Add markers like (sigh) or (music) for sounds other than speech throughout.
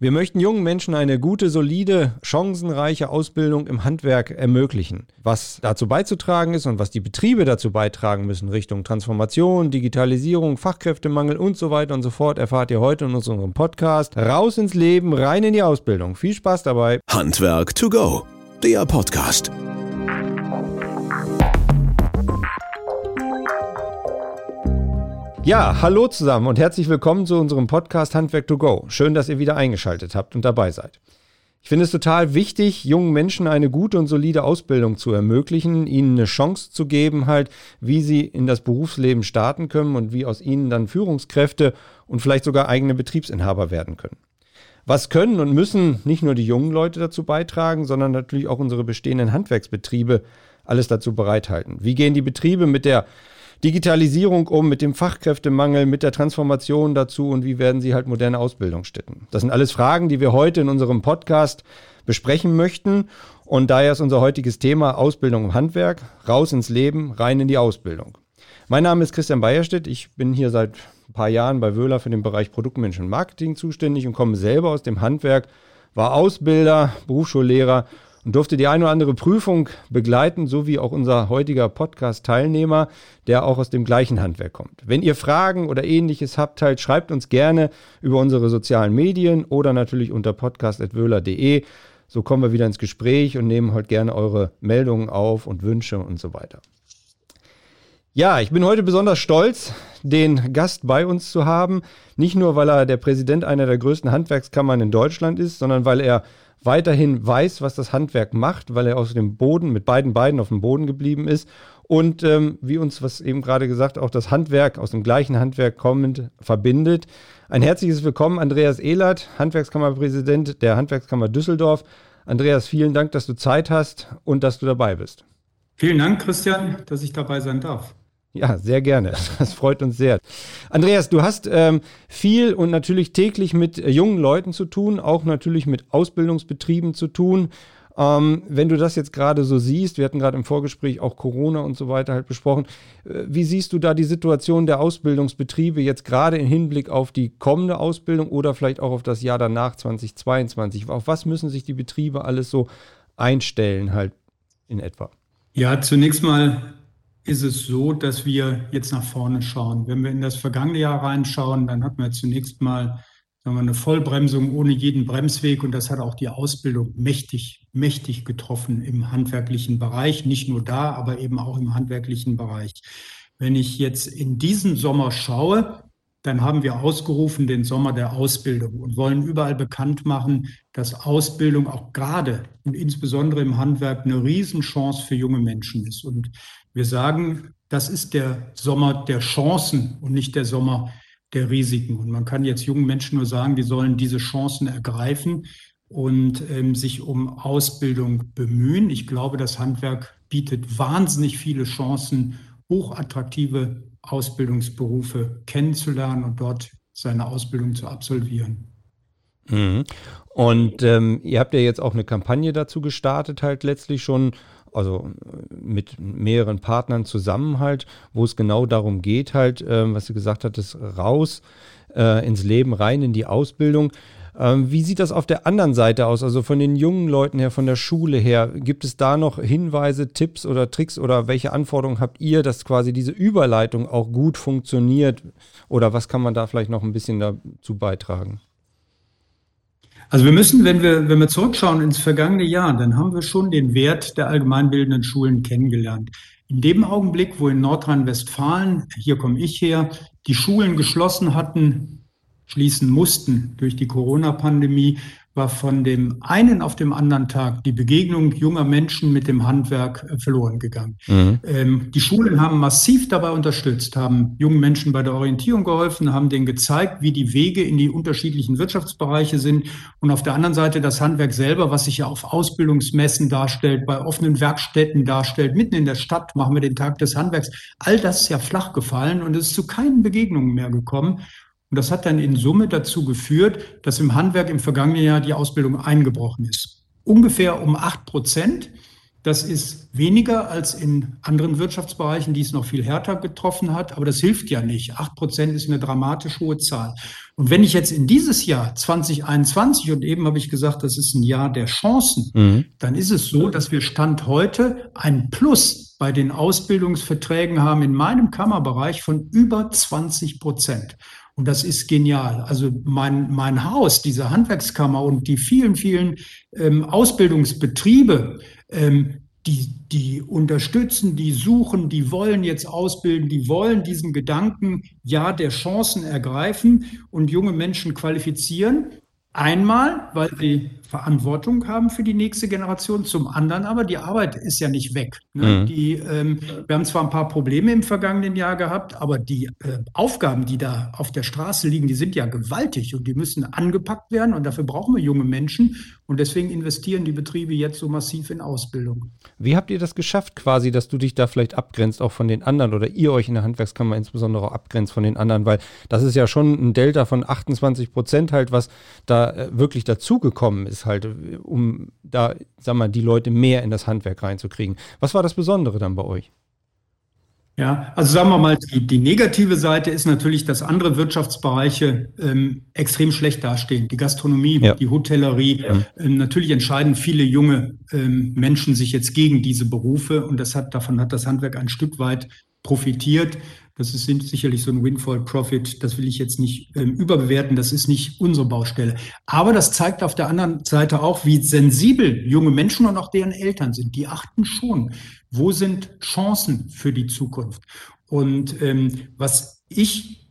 Wir möchten jungen Menschen eine gute, solide, chancenreiche Ausbildung im Handwerk ermöglichen. Was dazu beizutragen ist und was die Betriebe dazu beitragen müssen, Richtung Transformation, Digitalisierung, Fachkräftemangel und so weiter und so fort, erfahrt ihr heute in unserem Podcast. Raus ins Leben, rein in die Ausbildung. Viel Spaß dabei. Handwerk to go, der Podcast. Ja, hallo zusammen und herzlich willkommen zu unserem Podcast Handwerk to Go. Schön, dass ihr wieder eingeschaltet habt und dabei seid. Ich finde es total wichtig, jungen Menschen eine gute und solide Ausbildung zu ermöglichen, ihnen eine Chance zu geben, halt, wie sie in das Berufsleben starten können und wie aus ihnen dann Führungskräfte und vielleicht sogar eigene Betriebsinhaber werden können. Was können und müssen nicht nur die jungen Leute dazu beitragen, sondern natürlich auch unsere bestehenden Handwerksbetriebe alles dazu bereithalten? Wie gehen die Betriebe mit der Digitalisierung um, mit dem Fachkräftemangel, mit der Transformation dazu und wie werden sie halt moderne Ausbildungsstätten? Das sind alles Fragen, die wir heute in unserem Podcast besprechen möchten. Und daher ist unser heutiges Thema Ausbildung im Handwerk, raus ins Leben, rein in die Ausbildung. Mein Name ist Christian Beierstedt. Ich bin hier seit ein paar Jahren bei Wöhler für den Bereich Produktmensch und Marketing zuständig und komme selber aus dem Handwerk, war Ausbilder, Berufsschullehrer und durfte die eine oder andere Prüfung begleiten, so wie auch unser heutiger Podcast-Teilnehmer, der auch aus dem gleichen Handwerk kommt. Wenn ihr Fragen oder ähnliches habt, halt, schreibt uns gerne über unsere sozialen Medien oder natürlich unter podcast.wöhler.de. So kommen wir wieder ins Gespräch und nehmen heute gerne eure Meldungen auf und Wünsche und so weiter. Ja, ich bin heute besonders stolz, den Gast bei uns zu haben. Nicht nur, weil er der Präsident einer der größten Handwerkskammern in Deutschland ist, sondern weil er weiterhin weiß, was das Handwerk macht, weil er aus dem Boden, mit beiden Beinen auf dem Boden geblieben ist. Und ähm, wie uns, was eben gerade gesagt, auch das Handwerk aus dem gleichen Handwerk kommend verbindet. Ein herzliches Willkommen, Andreas Ehlert, Handwerkskammerpräsident der Handwerkskammer Düsseldorf. Andreas, vielen Dank, dass du Zeit hast und dass du dabei bist. Vielen Dank, Christian, dass ich dabei sein darf. Ja, sehr gerne. (laughs) Das freut uns sehr. Andreas, du hast ähm, viel und natürlich täglich mit äh, jungen Leuten zu tun, auch natürlich mit Ausbildungsbetrieben zu tun. Ähm, wenn du das jetzt gerade so siehst, wir hatten gerade im Vorgespräch auch Corona und so weiter halt besprochen, äh, wie siehst du da die Situation der Ausbildungsbetriebe jetzt gerade im Hinblick auf die kommende Ausbildung oder vielleicht auch auf das Jahr danach 2022? Auf was müssen sich die Betriebe alles so einstellen halt in etwa? Ja, zunächst mal ist es so, dass wir jetzt nach vorne schauen. Wenn wir in das vergangene Jahr reinschauen, dann hatten wir zunächst mal sagen wir, eine Vollbremsung ohne jeden Bremsweg und das hat auch die Ausbildung mächtig, mächtig getroffen im handwerklichen Bereich. Nicht nur da, aber eben auch im handwerklichen Bereich. Wenn ich jetzt in diesen Sommer schaue, dann haben wir ausgerufen den Sommer der Ausbildung und wollen überall bekannt machen, dass Ausbildung auch gerade und insbesondere im Handwerk eine Riesenchance für junge Menschen ist. Und wir sagen, das ist der Sommer der Chancen und nicht der Sommer der Risiken. Und man kann jetzt jungen Menschen nur sagen, die sollen diese Chancen ergreifen und ähm, sich um Ausbildung bemühen. Ich glaube, das Handwerk bietet wahnsinnig viele Chancen, hochattraktive Ausbildungsberufe kennenzulernen und dort seine Ausbildung zu absolvieren. Mhm. Und ähm, ihr habt ja jetzt auch eine Kampagne dazu gestartet, halt letztlich schon also mit mehreren Partnern zusammen halt, wo es genau darum geht halt, äh, was du gesagt hattest, raus äh, ins Leben, rein in die Ausbildung. Ähm, wie sieht das auf der anderen Seite aus? Also von den jungen Leuten her, von der Schule her, gibt es da noch Hinweise, Tipps oder Tricks oder welche Anforderungen habt ihr, dass quasi diese Überleitung auch gut funktioniert? Oder was kann man da vielleicht noch ein bisschen dazu beitragen? Also wir müssen, wenn wir, wenn wir zurückschauen ins vergangene Jahr, dann haben wir schon den Wert der allgemeinbildenden Schulen kennengelernt. In dem Augenblick, wo in Nordrhein-Westfalen, hier komme ich her, die Schulen geschlossen hatten, schließen mussten durch die Corona-Pandemie, war von dem einen auf dem anderen Tag die Begegnung junger Menschen mit dem Handwerk äh, verloren gegangen. Mhm. Ähm, die Schulen haben massiv dabei unterstützt, haben jungen Menschen bei der Orientierung geholfen, haben denen gezeigt, wie die Wege in die unterschiedlichen Wirtschaftsbereiche sind. Und auf der anderen Seite das Handwerk selber, was sich ja auf Ausbildungsmessen darstellt, bei offenen Werkstätten darstellt, mitten in der Stadt machen wir den Tag des Handwerks. All das ist ja flach gefallen und es ist zu keinen Begegnungen mehr gekommen. Und das hat dann in Summe dazu geführt, dass im Handwerk im vergangenen Jahr die Ausbildung eingebrochen ist. Ungefähr um acht Prozent. Das ist weniger als in anderen Wirtschaftsbereichen, die es noch viel härter getroffen hat, aber das hilft ja nicht. Acht Prozent ist eine dramatisch hohe Zahl. Und wenn ich jetzt in dieses Jahr 2021, und eben habe ich gesagt, das ist ein Jahr der Chancen, mhm. dann ist es so, dass wir Stand heute ein Plus bei den Ausbildungsverträgen haben in meinem Kammerbereich von über 20 Prozent. Und das ist genial. Also mein, mein Haus, diese Handwerkskammer und die vielen, vielen ähm, Ausbildungsbetriebe, ähm, die, die unterstützen, die suchen, die wollen jetzt ausbilden, die wollen diesen Gedanken, ja, der Chancen ergreifen und junge Menschen qualifizieren. Einmal, weil sie Verantwortung haben für die nächste Generation, zum anderen aber die Arbeit ist ja nicht weg. Ne? Mhm. Die, ähm, wir haben zwar ein paar Probleme im vergangenen Jahr gehabt, aber die äh, Aufgaben, die da auf der Straße liegen, die sind ja gewaltig und die müssen angepackt werden und dafür brauchen wir junge Menschen und deswegen investieren die Betriebe jetzt so massiv in Ausbildung. Wie habt ihr das geschafft quasi, dass du dich da vielleicht abgrenzt auch von den anderen oder ihr euch in der Handwerkskammer insbesondere auch abgrenzt von den anderen, weil das ist ja schon ein Delta von 28 Prozent halt, was da äh, wirklich dazugekommen ist halt, um da, sag mal, die Leute mehr in das Handwerk reinzukriegen. Was war das Besondere dann bei euch? Ja, also sagen wir mal, die, die negative Seite ist natürlich, dass andere Wirtschaftsbereiche ähm, extrem schlecht dastehen. Die Gastronomie, ja. die Hotellerie. Ja. Ähm, natürlich entscheiden viele junge ähm, Menschen sich jetzt gegen diese Berufe und das hat, davon hat das Handwerk ein Stück weit profitiert. Das ist sicherlich so ein Windfall Profit. Das will ich jetzt nicht ähm, überbewerten. Das ist nicht unsere Baustelle. Aber das zeigt auf der anderen Seite auch, wie sensibel junge Menschen und auch deren Eltern sind. Die achten schon, wo sind Chancen für die Zukunft. Und ähm, was ich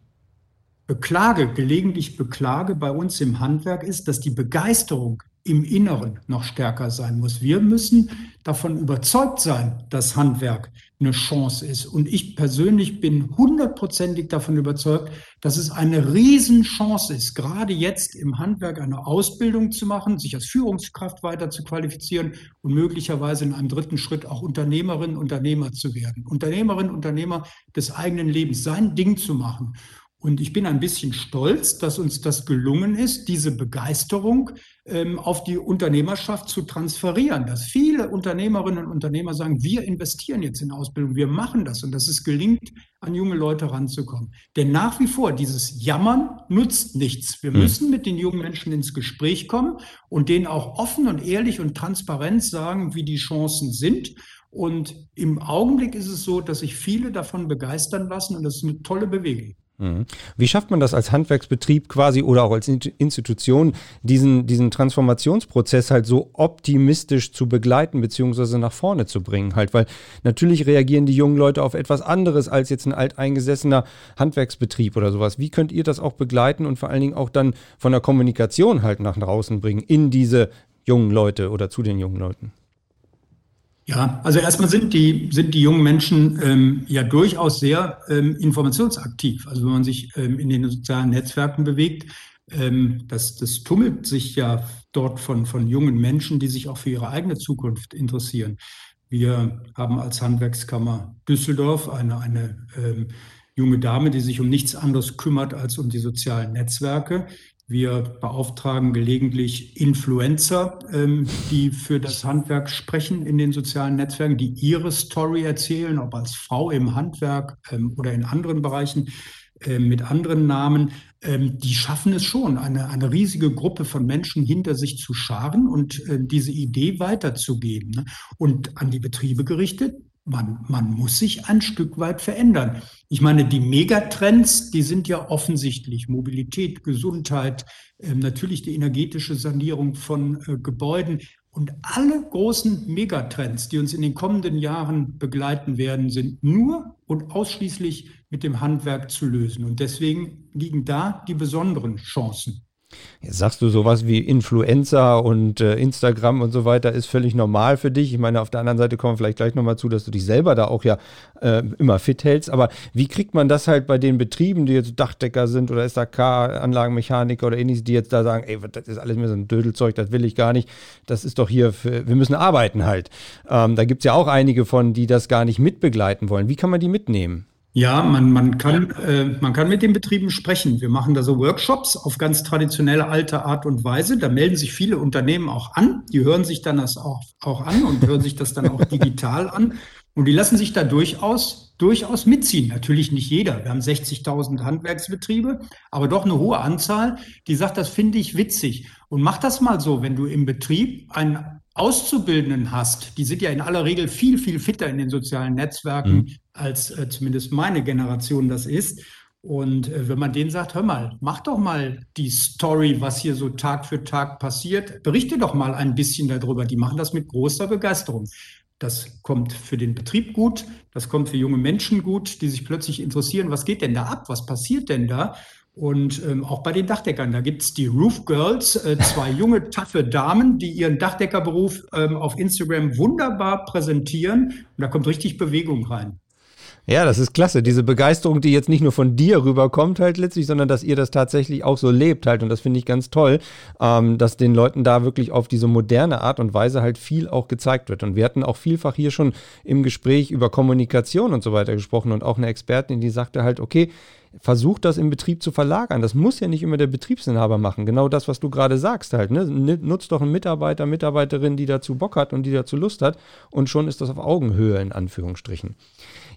beklage, gelegentlich beklage bei uns im Handwerk ist, dass die Begeisterung im Inneren noch stärker sein muss. Wir müssen davon überzeugt sein, dass Handwerk eine Chance ist. Und ich persönlich bin hundertprozentig davon überzeugt, dass es eine Riesenchance ist, gerade jetzt im Handwerk eine Ausbildung zu machen, sich als Führungskraft weiter zu qualifizieren und möglicherweise in einem dritten Schritt auch Unternehmerin, Unternehmer zu werden. Unternehmerin, Unternehmer des eigenen Lebens, sein Ding zu machen. Und ich bin ein bisschen stolz, dass uns das gelungen ist, diese Begeisterung ähm, auf die Unternehmerschaft zu transferieren. Dass viele Unternehmerinnen und Unternehmer sagen, wir investieren jetzt in Ausbildung, wir machen das und dass es gelingt, an junge Leute ranzukommen. Denn nach wie vor, dieses Jammern nutzt nichts. Wir hm. müssen mit den jungen Menschen ins Gespräch kommen und denen auch offen und ehrlich und transparent sagen, wie die Chancen sind. Und im Augenblick ist es so, dass sich viele davon begeistern lassen und das ist eine tolle Bewegung. Mhm. Wie schafft man das als Handwerksbetrieb quasi oder auch als Institution, diesen, diesen Transformationsprozess halt so optimistisch zu begleiten beziehungsweise nach vorne zu bringen halt? Weil natürlich reagieren die jungen Leute auf etwas anderes als jetzt ein alteingesessener Handwerksbetrieb oder sowas. Wie könnt ihr das auch begleiten und vor allen Dingen auch dann von der Kommunikation halt nach draußen bringen in diese jungen Leute oder zu den jungen Leuten? Ja, also erstmal sind die, sind die jungen Menschen ähm, ja durchaus sehr ähm, informationsaktiv. Also wenn man sich ähm, in den sozialen Netzwerken bewegt, ähm, das, das tummelt sich ja dort von, von jungen Menschen, die sich auch für ihre eigene Zukunft interessieren. Wir haben als Handwerkskammer Düsseldorf eine, eine ähm, junge Dame, die sich um nichts anderes kümmert als um die sozialen Netzwerke. Wir beauftragen gelegentlich Influencer, ähm, die für das Handwerk sprechen in den sozialen Netzwerken, die ihre Story erzählen, ob als Frau im Handwerk ähm, oder in anderen Bereichen äh, mit anderen Namen. Ähm, die schaffen es schon, eine, eine riesige Gruppe von Menschen hinter sich zu scharen und äh, diese Idee weiterzugeben. Ne? Und an die Betriebe gerichtet, man, man muss sich ein Stück weit verändern. Ich meine, die Megatrends, die sind ja offensichtlich. Mobilität, Gesundheit, äh, natürlich die energetische Sanierung von äh, Gebäuden. Und alle großen Megatrends, die uns in den kommenden Jahren begleiten werden, sind nur und ausschließlich mit dem Handwerk zu lösen. Und deswegen liegen da die besonderen Chancen. Jetzt sagst du sowas wie Influencer und äh, Instagram und so weiter ist völlig normal für dich. Ich meine, auf der anderen Seite kommen wir vielleicht gleich nochmal zu, dass du dich selber da auch ja äh, immer fit hältst. Aber wie kriegt man das halt bei den Betrieben, die jetzt Dachdecker sind oder SAK, Anlagenmechaniker oder ähnliches, die jetzt da sagen, ey, das ist alles mir so ein Dödelzeug, das will ich gar nicht. Das ist doch hier, für, wir müssen arbeiten halt. Ähm, da gibt es ja auch einige von, die das gar nicht mitbegleiten wollen. Wie kann man die mitnehmen? Ja, man, man, kann, äh, man kann mit den Betrieben sprechen. Wir machen da so Workshops auf ganz traditionelle alte Art und Weise. Da melden sich viele Unternehmen auch an. Die hören sich dann das auch, auch an und hören sich das dann auch (laughs) digital an. Und die lassen sich da durchaus, durchaus mitziehen. Natürlich nicht jeder. Wir haben 60.000 Handwerksbetriebe, aber doch eine hohe Anzahl, die sagt, das finde ich witzig. Und mach das mal so, wenn du im Betrieb einen Auszubildenden hast, die sind ja in aller Regel viel, viel fitter in den sozialen Netzwerken, mhm. Als äh, zumindest meine Generation das ist. Und äh, wenn man denen sagt, hör mal, mach doch mal die Story, was hier so Tag für Tag passiert, berichte doch mal ein bisschen darüber. Die machen das mit großer Begeisterung. Das kommt für den Betrieb gut, das kommt für junge Menschen gut, die sich plötzlich interessieren, was geht denn da ab, was passiert denn da? Und ähm, auch bei den Dachdeckern, da gibt's die Roof Girls, äh, zwei junge, taffe Damen, die ihren Dachdeckerberuf ähm, auf Instagram wunderbar präsentieren. Und da kommt richtig Bewegung rein. Ja, das ist klasse. Diese Begeisterung, die jetzt nicht nur von dir rüberkommt halt letztlich, sondern dass ihr das tatsächlich auch so lebt halt. Und das finde ich ganz toll, ähm, dass den Leuten da wirklich auf diese moderne Art und Weise halt viel auch gezeigt wird. Und wir hatten auch vielfach hier schon im Gespräch über Kommunikation und so weiter gesprochen und auch eine Expertin, die sagte halt, okay, versucht das im Betrieb zu verlagern. Das muss ja nicht immer der Betriebsinhaber machen. Genau das, was du gerade sagst halt. Ne? Nutzt doch einen Mitarbeiter, Mitarbeiterin, die dazu Bock hat und die dazu Lust hat. Und schon ist das auf Augenhöhe in Anführungsstrichen.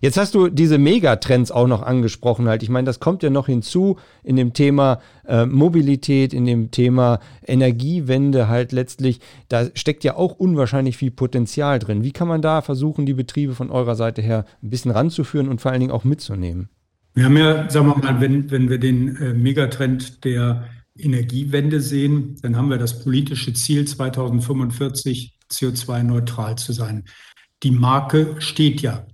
Jetzt hast du diese Megatrends auch noch angesprochen halt. Ich meine, das kommt ja noch hinzu in dem Thema äh, Mobilität, in dem Thema Energiewende halt letztlich. Da steckt ja auch unwahrscheinlich viel Potenzial drin. Wie kann man da versuchen, die Betriebe von eurer Seite her ein bisschen ranzuführen und vor allen Dingen auch mitzunehmen? Wir haben ja, sagen wir mal, wenn, wenn wir den äh, Megatrend der Energiewende sehen, dann haben wir das politische Ziel 2045 CO2-neutral zu sein. Die Marke steht ja.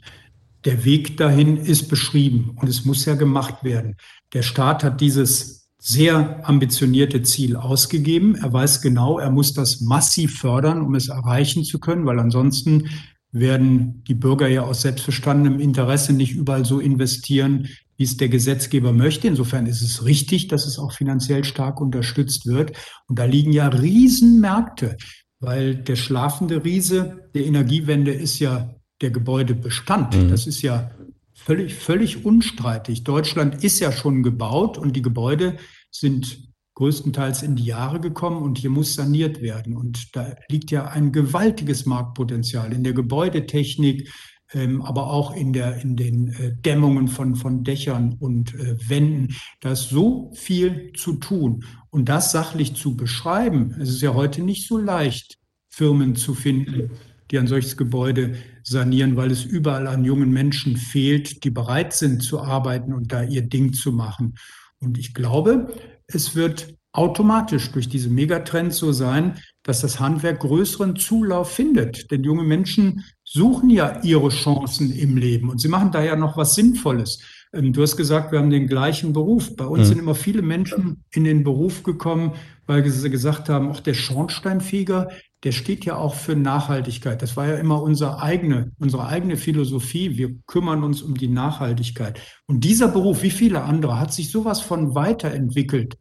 Der Weg dahin ist beschrieben und es muss ja gemacht werden. Der Staat hat dieses sehr ambitionierte Ziel ausgegeben. Er weiß genau, er muss das massiv fördern, um es erreichen zu können, weil ansonsten werden die Bürger ja aus selbstverstandenem Interesse nicht überall so investieren, wie es der Gesetzgeber möchte. Insofern ist es richtig, dass es auch finanziell stark unterstützt wird. Und da liegen ja Riesenmärkte, weil der schlafende Riese der Energiewende ist ja der Gebäudebestand. Mhm. Das ist ja völlig, völlig unstreitig. Deutschland ist ja schon gebaut und die Gebäude sind größtenteils in die Jahre gekommen und hier muss saniert werden. Und da liegt ja ein gewaltiges Marktpotenzial in der Gebäudetechnik, ähm, aber auch in, der, in den äh, Dämmungen von, von Dächern und äh, Wänden. Da ist so viel zu tun. Und das sachlich zu beschreiben, es ist ja heute nicht so leicht, Firmen zu finden, die ein solches Gebäude sanieren, weil es überall an jungen Menschen fehlt, die bereit sind zu arbeiten und da ihr Ding zu machen. Und ich glaube, es wird automatisch durch diese Megatrends so sein, dass das Handwerk größeren Zulauf findet. Denn junge Menschen suchen ja ihre Chancen im Leben und sie machen da ja noch was Sinnvolles. Ähm, du hast gesagt, wir haben den gleichen Beruf. Bei uns mhm. sind immer viele Menschen in den Beruf gekommen, weil sie gesagt haben, auch der Schornsteinfeger, der steht ja auch für Nachhaltigkeit. Das war ja immer unsere eigene, unsere eigene Philosophie. Wir kümmern uns um die Nachhaltigkeit. Und dieser Beruf, wie viele andere, hat sich sowas von weiterentwickelt,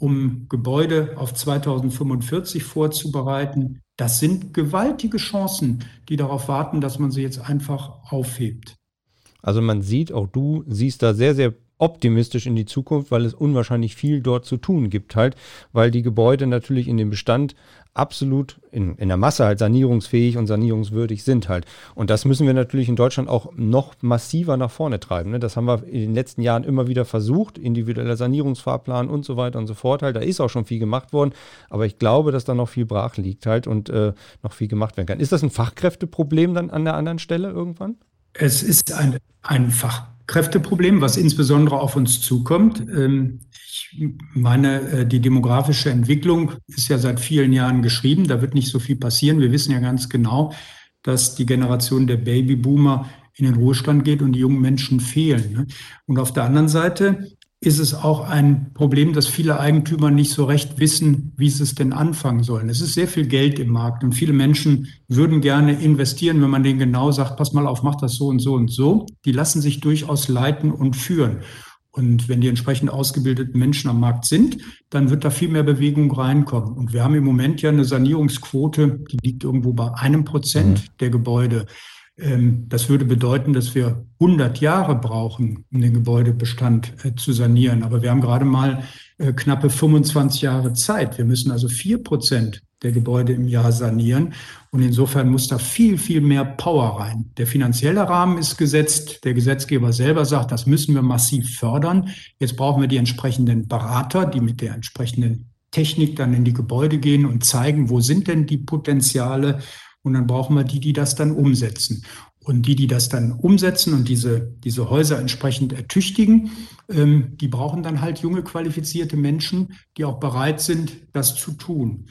um Gebäude auf 2045 vorzubereiten. Das sind gewaltige Chancen, die darauf warten, dass man sie jetzt einfach aufhebt. Also man sieht, auch du siehst da sehr, sehr optimistisch in die Zukunft, weil es unwahrscheinlich viel dort zu tun gibt halt, weil die Gebäude natürlich in dem Bestand absolut in, in der Masse halt sanierungsfähig und sanierungswürdig sind halt. Und das müssen wir natürlich in Deutschland auch noch massiver nach vorne treiben. Ne? Das haben wir in den letzten Jahren immer wieder versucht, individueller Sanierungsfahrplan und so weiter und so fort halt. Da ist auch schon viel gemacht worden, aber ich glaube, dass da noch viel brach liegt halt und äh, noch viel gemacht werden kann. Ist das ein Fachkräfteproblem dann an der anderen Stelle irgendwann? Es ist ein, ein Fachkräfteproblem, was insbesondere auf uns zukommt. Ähm, ich meine, äh, die demografische Entwicklung ist ja seit vielen Jahren geschrieben. Da wird nicht so viel passieren. Wir wissen ja ganz genau, dass die Generation der Babyboomer in den Ruhestand geht und die jungen Menschen fehlen. Ne? Und auf der anderen Seite ist es auch ein Problem, dass viele Eigentümer nicht so recht wissen, wie sie es denn anfangen sollen. Es ist sehr viel Geld im Markt und viele Menschen würden gerne investieren, wenn man denen genau sagt, pass mal auf, mach das so und so und so. Die lassen sich durchaus leiten und führen. Und wenn die entsprechend ausgebildeten Menschen am Markt sind, dann wird da viel mehr Bewegung reinkommen. Und wir haben im Moment ja eine Sanierungsquote, die liegt irgendwo bei einem Prozent mhm. der Gebäude. Ähm, das würde bedeuten, dass wir 100 Jahre brauchen, um den Gebäudebestand äh, zu sanieren. Aber wir haben gerade mal äh, knappe 25 Jahre Zeit. Wir müssen also vier Prozent der Gebäude im Jahr sanieren. Und insofern muss da viel, viel mehr Power rein. Der finanzielle Rahmen ist gesetzt. Der Gesetzgeber selber sagt, das müssen wir massiv fördern. Jetzt brauchen wir die entsprechenden Berater, die mit der entsprechenden Technik dann in die Gebäude gehen und zeigen, wo sind denn die Potenziale. Und dann brauchen wir die, die das dann umsetzen. Und die, die das dann umsetzen und diese, diese Häuser entsprechend ertüchtigen, ähm, die brauchen dann halt junge, qualifizierte Menschen, die auch bereit sind, das zu tun.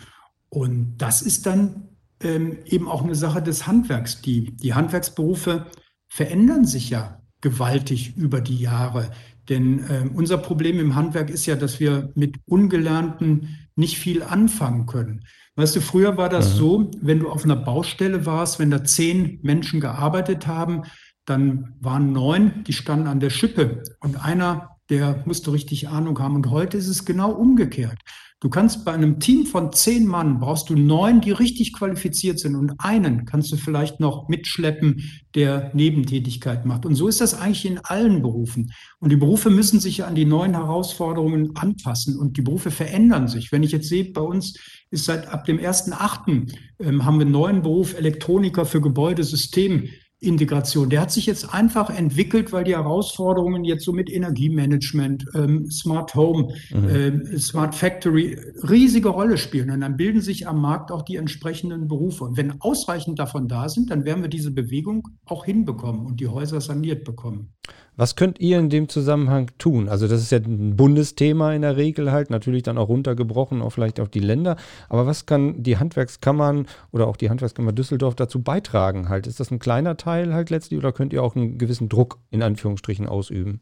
Und das ist dann ähm, eben auch eine Sache des Handwerks. Die, die Handwerksberufe verändern sich ja gewaltig über die Jahre. Denn äh, unser Problem im Handwerk ist ja, dass wir mit Ungelernten nicht viel anfangen können. Weißt du, früher war das mhm. so, wenn du auf einer Baustelle warst, wenn da zehn Menschen gearbeitet haben, dann waren neun, die standen an der Schippe und einer, der musste richtig Ahnung haben. Und heute ist es genau umgekehrt. Du kannst bei einem Team von zehn Mann brauchst du neun, die richtig qualifiziert sind und einen kannst du vielleicht noch mitschleppen, der Nebentätigkeit macht. Und so ist das eigentlich in allen Berufen. Und die Berufe müssen sich an die neuen Herausforderungen anpassen und die Berufe verändern sich. Wenn ich jetzt sehe, bei uns ist seit ab dem 1.8. Ähm, haben wir einen neuen Beruf Elektroniker für Gebäudesystem Integration. Der hat sich jetzt einfach entwickelt, weil die Herausforderungen jetzt so mit Energiemanagement, ähm, Smart Home, mhm. äh, Smart Factory riesige Rolle spielen. Und dann bilden sich am Markt auch die entsprechenden Berufe. Und wenn ausreichend davon da sind, dann werden wir diese Bewegung auch hinbekommen und die Häuser saniert bekommen. Was könnt ihr in dem Zusammenhang tun? Also das ist ja ein Bundesthema in der Regel halt, natürlich dann auch runtergebrochen, auch vielleicht auf die Länder. Aber was kann die Handwerkskammern oder auch die Handwerkskammer Düsseldorf dazu beitragen halt? Ist das ein kleiner Teil halt letztlich oder könnt ihr auch einen gewissen Druck in Anführungsstrichen ausüben?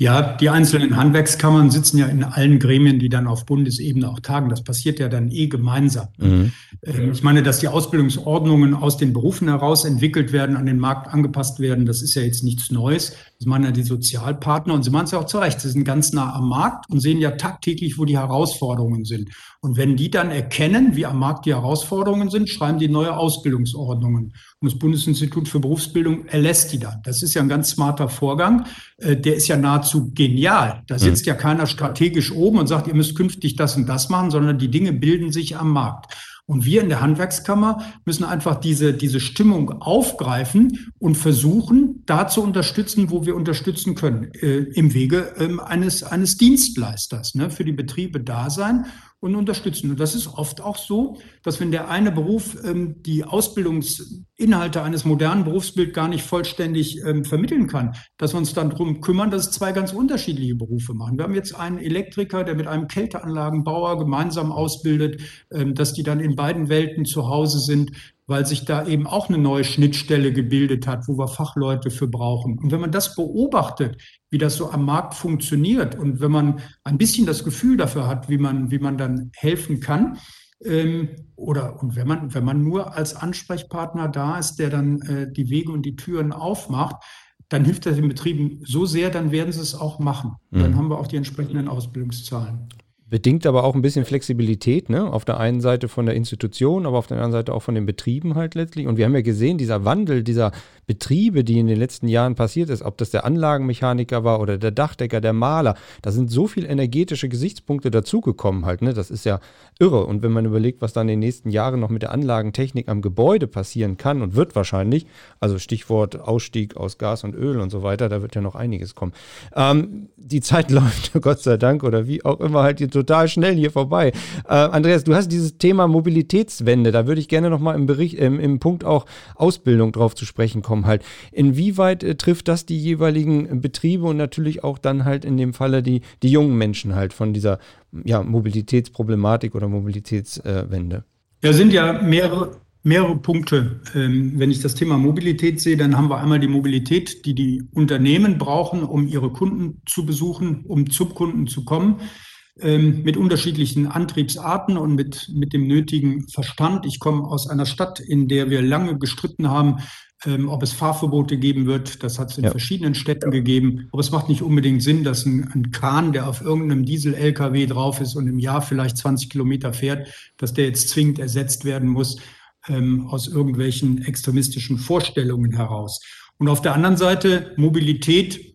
Ja, die einzelnen Handwerkskammern sitzen ja in allen Gremien, die dann auf Bundesebene auch tagen. Das passiert ja dann eh gemeinsam. Mhm. Ähm, ich meine, dass die Ausbildungsordnungen aus den Berufen heraus entwickelt werden, an den Markt angepasst werden, das ist ja jetzt nichts Neues. Das machen ja die Sozialpartner und sie machen es ja auch zu Recht. Sie sind ganz nah am Markt und sehen ja tagtäglich, wo die Herausforderungen sind. Und wenn die dann erkennen, wie am Markt die Herausforderungen sind, schreiben die neue Ausbildungsordnungen. Und das Bundesinstitut für Berufsbildung erlässt die dann. Das ist ja ein ganz smarter Vorgang. Äh, der ist ja nahezu genial. Da sitzt ja keiner strategisch oben und sagt, ihr müsst künftig das und das machen, sondern die Dinge bilden sich am Markt. Und wir in der Handwerkskammer müssen einfach diese, diese Stimmung aufgreifen und versuchen, da zu unterstützen, wo wir unterstützen können, äh, im Wege äh, eines, eines Dienstleisters, ne, für die Betriebe da sein und unterstützen. Und das ist oft auch so, dass wenn der eine Beruf ähm, die Ausbildungsinhalte eines modernen Berufsbilds gar nicht vollständig ähm, vermitteln kann, dass wir uns dann darum kümmern, dass zwei ganz unterschiedliche Berufe machen. Wir haben jetzt einen Elektriker, der mit einem Kälteanlagenbauer gemeinsam ausbildet, ähm, dass die dann in beiden Welten zu Hause sind weil sich da eben auch eine neue Schnittstelle gebildet hat, wo wir Fachleute für brauchen. Und wenn man das beobachtet, wie das so am Markt funktioniert und wenn man ein bisschen das Gefühl dafür hat, wie man, wie man dann helfen kann, ähm, oder und wenn man, wenn man nur als Ansprechpartner da ist, der dann äh, die Wege und die Türen aufmacht, dann hilft das den Betrieben so sehr, dann werden sie es auch machen. Mhm. Dann haben wir auch die entsprechenden Ausbildungszahlen. Bedingt aber auch ein bisschen Flexibilität, ne? Auf der einen Seite von der Institution, aber auf der anderen Seite auch von den Betrieben halt letztlich. Und wir haben ja gesehen, dieser Wandel dieser Betriebe, die in den letzten Jahren passiert ist, ob das der Anlagenmechaniker war oder der Dachdecker, der Maler, da sind so viele energetische Gesichtspunkte dazugekommen halt, ne? Das ist ja irre. Und wenn man überlegt, was dann in den nächsten Jahren noch mit der Anlagentechnik am Gebäude passieren kann und wird wahrscheinlich, also Stichwort Ausstieg aus Gas und Öl und so weiter, da wird ja noch einiges kommen. Ähm, die Zeit (laughs) läuft, Gott sei Dank, oder wie auch immer halt die total schnell hier vorbei. Äh, Andreas, du hast dieses Thema Mobilitätswende, da würde ich gerne nochmal im Bericht, im, im Punkt auch Ausbildung drauf zu sprechen kommen halt. Inwieweit äh, trifft das die jeweiligen Betriebe und natürlich auch dann halt in dem Falle die, die jungen Menschen halt von dieser ja, Mobilitätsproblematik oder Mobilitätswende? Äh, ja, sind ja mehrere mehrere Punkte. Ähm, wenn ich das Thema Mobilität sehe, dann haben wir einmal die Mobilität, die die Unternehmen brauchen, um ihre Kunden zu besuchen, um zum Kunden zu kommen ähm, mit unterschiedlichen Antriebsarten und mit, mit dem nötigen Verstand. Ich komme aus einer Stadt, in der wir lange gestritten haben, ähm, ob es Fahrverbote geben wird. Das hat es in ja. verschiedenen Städten gegeben. Aber es macht nicht unbedingt Sinn, dass ein, ein Kran, der auf irgendeinem Diesel-LKW drauf ist und im Jahr vielleicht 20 Kilometer fährt, dass der jetzt zwingend ersetzt werden muss. ähm, aus irgendwelchen extremistischen Vorstellungen heraus. Und auf der anderen Seite Mobilität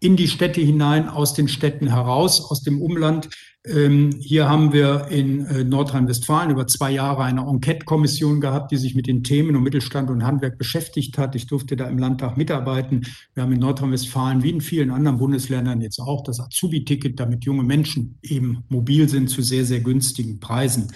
in die Städte hinein, aus den Städten heraus, aus dem Umland. Ähm, hier haben wir in äh, Nordrhein-Westfalen über zwei Jahre eine Enquete-Kommission gehabt, die sich mit den Themen um Mittelstand und Handwerk beschäftigt hat. Ich durfte da im Landtag mitarbeiten. Wir haben in Nordrhein-Westfalen wie in vielen anderen Bundesländern jetzt auch das Azubi-Ticket, damit junge Menschen eben mobil sind zu sehr, sehr günstigen Preisen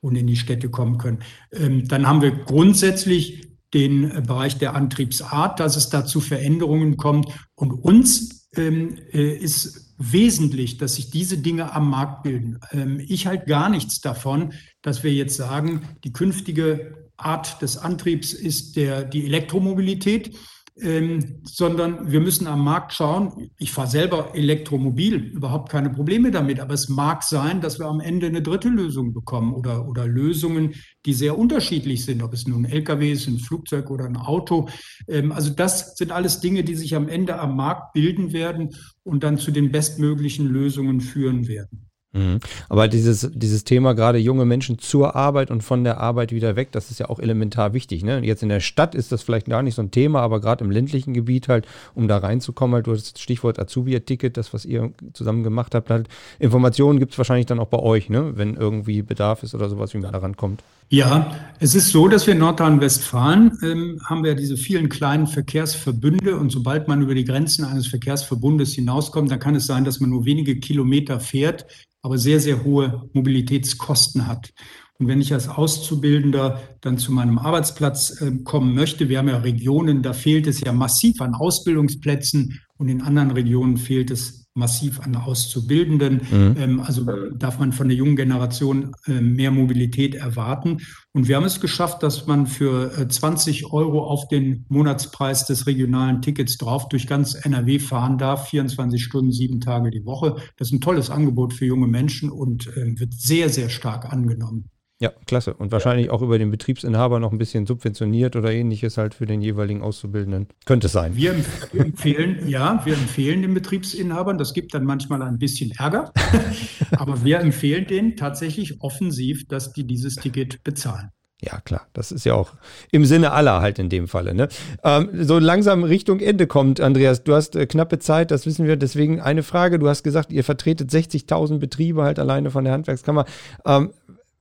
und in die Städte kommen können. Ähm, dann haben wir grundsätzlich den Bereich der Antriebsart, dass es da zu Veränderungen kommt. Und uns ist wesentlich, dass sich diese Dinge am Markt bilden. Ähm, ich halte gar nichts davon, dass wir jetzt sagen, die künftige Art des Antriebs ist der, die Elektromobilität ähm, sondern wir müssen am Markt schauen. Ich fahre selber Elektromobil, überhaupt keine Probleme damit, aber es mag sein, dass wir am Ende eine dritte Lösung bekommen oder, oder Lösungen, die sehr unterschiedlich sind, ob es nun ein LKW ist, ein Flugzeug oder ein Auto. Ähm, also das sind alles Dinge, die sich am Ende am Markt bilden werden und dann zu den bestmöglichen Lösungen führen werden. Mhm. Aber dieses, dieses Thema gerade junge Menschen zur Arbeit und von der Arbeit wieder weg, das ist ja auch elementar wichtig. Ne? Jetzt in der Stadt ist das vielleicht gar nicht so ein Thema, aber gerade im ländlichen Gebiet halt, um da reinzukommen, halt, du hast das Stichwort Azubi-Ticket, das, was ihr zusammen gemacht habt, halt, Informationen gibt es wahrscheinlich dann auch bei euch, ne? wenn irgendwie Bedarf ist oder sowas, wie man da rankommt. Ja, es ist so, dass wir in Nordrhein-Westfalen ähm, haben wir diese vielen kleinen Verkehrsverbünde und sobald man über die Grenzen eines Verkehrsverbundes hinauskommt, dann kann es sein, dass man nur wenige Kilometer fährt aber sehr, sehr hohe Mobilitätskosten hat. Und wenn ich als Auszubildender dann zu meinem Arbeitsplatz äh, kommen möchte, wir haben ja Regionen, da fehlt es ja massiv an Ausbildungsplätzen und in anderen Regionen fehlt es massiv an Auszubildenden. Mhm. Ähm, also darf man von der jungen Generation äh, mehr Mobilität erwarten. Und wir haben es geschafft, dass man für äh, 20 Euro auf den Monatspreis des regionalen Tickets drauf durch ganz NRW fahren darf, 24 Stunden, sieben Tage die Woche. Das ist ein tolles Angebot für junge Menschen und äh, wird sehr, sehr stark angenommen. Ja, klasse. Und wahrscheinlich auch über den Betriebsinhaber noch ein bisschen subventioniert oder ähnliches halt für den jeweiligen Auszubildenden. Könnte es sein. Wir empfehlen, (laughs) ja, wir empfehlen den Betriebsinhabern, das gibt dann manchmal ein bisschen Ärger, (laughs) aber wir empfehlen denen tatsächlich offensiv, dass die dieses Ticket bezahlen. Ja, klar. Das ist ja auch im Sinne aller halt in dem Falle. Ne? Ähm, so langsam Richtung Ende kommt, Andreas. Du hast äh, knappe Zeit, das wissen wir. Deswegen eine Frage. Du hast gesagt, ihr vertretet 60.000 Betriebe halt alleine von der Handwerkskammer. Ähm,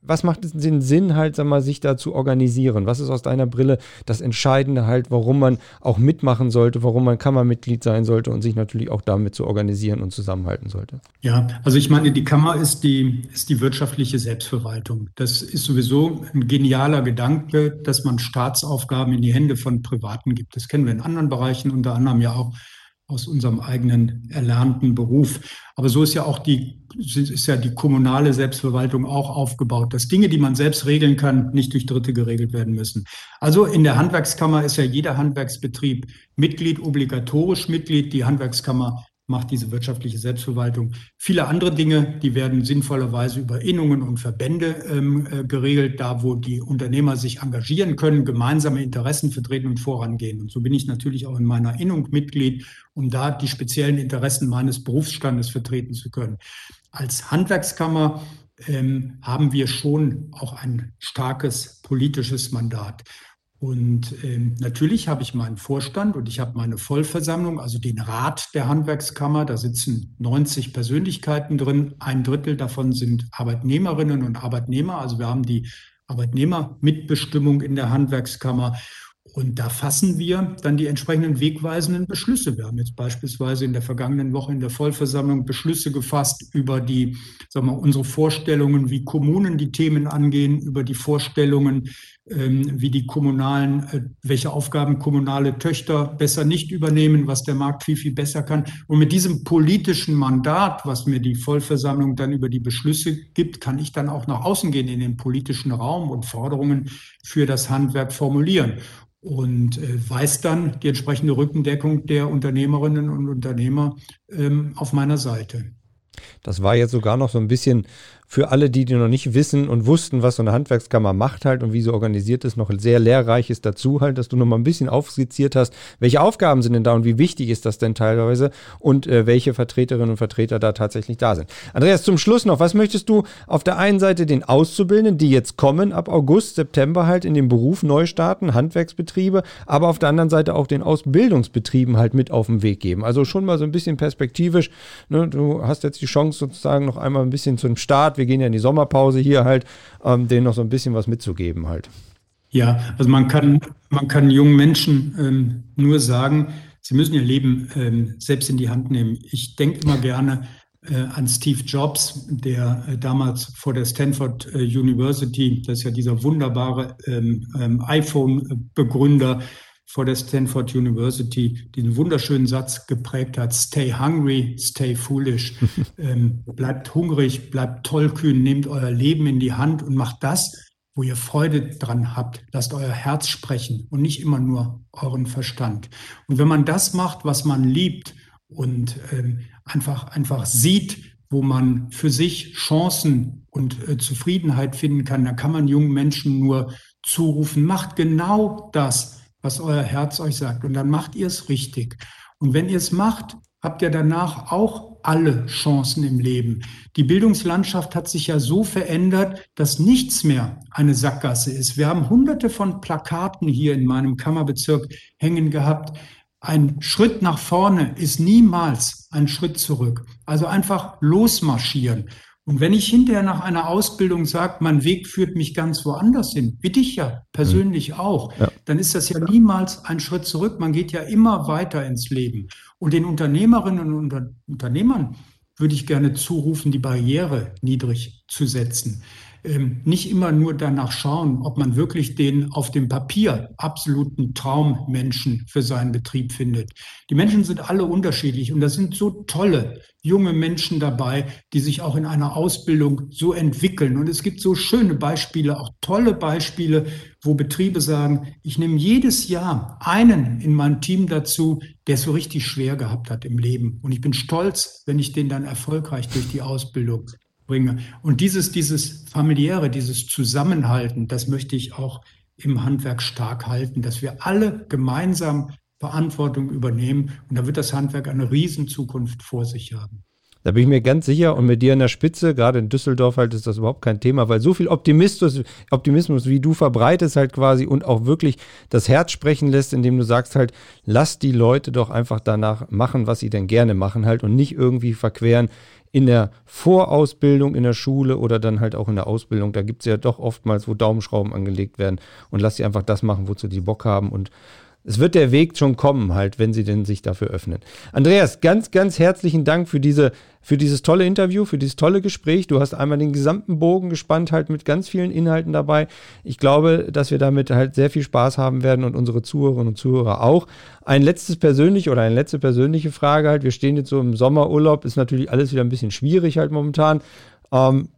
was macht es den Sinn, halt, sag mal, sich da zu organisieren? Was ist aus deiner Brille das Entscheidende halt, warum man auch mitmachen sollte, warum man Kammermitglied sein sollte und sich natürlich auch damit zu organisieren und zusammenhalten sollte? Ja, also ich meine, die Kammer ist die, ist die wirtschaftliche Selbstverwaltung. Das ist sowieso ein genialer Gedanke, dass man Staatsaufgaben in die Hände von Privaten gibt. Das kennen wir in anderen Bereichen, unter anderem ja auch aus unserem eigenen erlernten Beruf. Aber so ist ja auch die, ist ja die kommunale Selbstverwaltung auch aufgebaut, dass Dinge, die man selbst regeln kann, nicht durch Dritte geregelt werden müssen. Also in der Handwerkskammer ist ja jeder Handwerksbetrieb Mitglied, obligatorisch Mitglied. Die Handwerkskammer macht diese wirtschaftliche Selbstverwaltung. Viele andere Dinge, die werden sinnvollerweise über Innungen und Verbände ähm, äh, geregelt, da wo die Unternehmer sich engagieren können, gemeinsame Interessen vertreten und vorangehen. Und so bin ich natürlich auch in meiner Innung Mitglied, um da die speziellen Interessen meines Berufsstandes vertreten zu können. Als Handwerkskammer ähm, haben wir schon auch ein starkes politisches Mandat. Und ähm, natürlich habe ich meinen Vorstand und ich habe meine Vollversammlung, also den Rat der Handwerkskammer. Da sitzen 90 Persönlichkeiten drin. Ein Drittel davon sind Arbeitnehmerinnen und Arbeitnehmer. Also wir haben die Arbeitnehmermitbestimmung in der Handwerkskammer. Und da fassen wir dann die entsprechenden wegweisenden Beschlüsse. Wir haben jetzt beispielsweise in der vergangenen Woche in der Vollversammlung Beschlüsse gefasst über die, sagen wir, unsere Vorstellungen, wie Kommunen die Themen angehen, über die Vorstellungen, ähm, wie die kommunalen, äh, welche Aufgaben kommunale Töchter besser nicht übernehmen, was der Markt viel, viel besser kann. Und mit diesem politischen Mandat, was mir die Vollversammlung dann über die Beschlüsse gibt, kann ich dann auch nach außen gehen in den politischen Raum und Forderungen für das Handwerk formulieren und äh, weiß dann die entsprechende Rückendeckung der Unternehmerinnen und Unternehmer ähm, auf meiner Seite. Das war jetzt sogar noch so ein bisschen für alle, die, die noch nicht wissen und wussten, was so eine Handwerkskammer macht halt und wie sie organisiert ist, noch sehr lehrreich ist dazu halt, dass du noch mal ein bisschen aufskizziert hast, welche Aufgaben sind denn da und wie wichtig ist das denn teilweise und äh, welche Vertreterinnen und Vertreter da tatsächlich da sind. Andreas, zum Schluss noch, was möchtest du auf der einen Seite den Auszubildenden, die jetzt kommen ab August, September halt in den Beruf neu starten, Handwerksbetriebe, aber auf der anderen Seite auch den Ausbildungsbetrieben halt mit auf den Weg geben? Also schon mal so ein bisschen perspektivisch, ne, du hast jetzt die Chance sozusagen noch einmal ein bisschen zum Start wir gehen ja in die Sommerpause hier halt, ähm, denen noch so ein bisschen was mitzugeben halt. Ja, also man kann, man kann jungen Menschen ähm, nur sagen, sie müssen ihr Leben ähm, selbst in die Hand nehmen. Ich denke immer gerne äh, an Steve Jobs, der äh, damals vor der Stanford äh, University, das ist ja dieser wunderbare ähm, ähm, iPhone-Begründer, vor der Stanford University diesen wunderschönen Satz geprägt hat, stay hungry, stay foolish. (laughs) ähm, bleibt hungrig, bleibt tollkühn, nehmt euer Leben in die Hand und macht das, wo ihr Freude dran habt. Lasst euer Herz sprechen und nicht immer nur euren Verstand. Und wenn man das macht, was man liebt und ähm, einfach, einfach sieht, wo man für sich Chancen und äh, Zufriedenheit finden kann, dann kann man jungen Menschen nur zurufen, macht genau das, was euer Herz euch sagt. Und dann macht ihr es richtig. Und wenn ihr es macht, habt ihr danach auch alle Chancen im Leben. Die Bildungslandschaft hat sich ja so verändert, dass nichts mehr eine Sackgasse ist. Wir haben hunderte von Plakaten hier in meinem Kammerbezirk hängen gehabt. Ein Schritt nach vorne ist niemals ein Schritt zurück. Also einfach losmarschieren. Und wenn ich hinterher nach einer Ausbildung sage, mein Weg führt mich ganz woanders hin, wie dich ja persönlich mhm. auch, ja. dann ist das ja niemals ein Schritt zurück. Man geht ja immer weiter ins Leben. Und den Unternehmerinnen und Unternehmern würde ich gerne zurufen, die Barriere niedrig zu setzen nicht immer nur danach schauen, ob man wirklich den auf dem Papier absoluten Traummenschen für seinen Betrieb findet. Die Menschen sind alle unterschiedlich und da sind so tolle junge Menschen dabei, die sich auch in einer Ausbildung so entwickeln. Und es gibt so schöne Beispiele, auch tolle Beispiele, wo Betriebe sagen, ich nehme jedes Jahr einen in mein Team dazu, der es so richtig schwer gehabt hat im Leben. Und ich bin stolz, wenn ich den dann erfolgreich durch die Ausbildung bringe. Und dieses, dieses familiäre, dieses Zusammenhalten, das möchte ich auch im Handwerk stark halten, dass wir alle gemeinsam Verantwortung übernehmen. Und da wird das Handwerk eine Riesenzukunft vor sich haben. Da bin ich mir ganz sicher und mit dir in der Spitze, gerade in Düsseldorf halt ist das überhaupt kein Thema, weil so viel Optimismus, Optimismus wie du verbreitest halt quasi und auch wirklich das Herz sprechen lässt, indem du sagst halt, lass die Leute doch einfach danach machen, was sie denn gerne machen halt und nicht irgendwie verqueren in der Vorausbildung in der Schule oder dann halt auch in der Ausbildung. Da gibt es ja doch oftmals, wo Daumenschrauben angelegt werden und lass sie einfach das machen, wozu die Bock haben und es wird der Weg schon kommen, halt, wenn sie denn sich dafür öffnen. Andreas, ganz, ganz herzlichen Dank für diese, für dieses tolle Interview, für dieses tolle Gespräch. Du hast einmal den gesamten Bogen gespannt, halt mit ganz vielen Inhalten dabei. Ich glaube, dass wir damit halt sehr viel Spaß haben werden und unsere Zuhörerinnen und Zuhörer auch. Ein letztes persönlich oder eine letzte persönliche Frage halt. Wir stehen jetzt so im Sommerurlaub, ist natürlich alles wieder ein bisschen schwierig halt momentan. Ähm,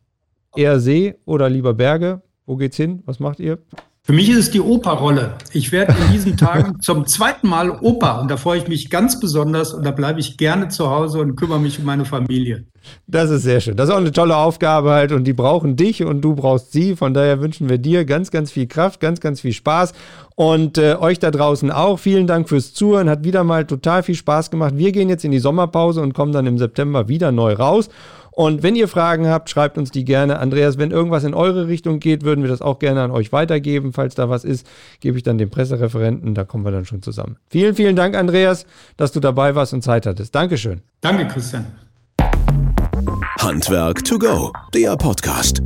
eher See oder lieber Berge? Wo geht's hin? Was macht ihr? Für mich ist es die Operrolle. Ich werde in diesen Tagen (laughs) zum zweiten Mal Opa und da freue ich mich ganz besonders und da bleibe ich gerne zu Hause und kümmere mich um meine Familie. Das ist sehr schön. Das ist auch eine tolle Aufgabe halt und die brauchen dich und du brauchst sie. Von daher wünschen wir dir ganz, ganz viel Kraft, ganz, ganz viel Spaß und äh, euch da draußen auch. Vielen Dank fürs Zuhören. Hat wieder mal total viel Spaß gemacht. Wir gehen jetzt in die Sommerpause und kommen dann im September wieder neu raus. Und wenn ihr Fragen habt, schreibt uns die gerne. Andreas, wenn irgendwas in eure Richtung geht, würden wir das auch gerne an euch weitergeben. Falls da was ist, gebe ich dann dem Pressereferenten. Da kommen wir dann schon zusammen. Vielen, vielen Dank, Andreas, dass du dabei warst und Zeit hattest. Dankeschön. Danke, Christian. Handwerk to go, der Podcast.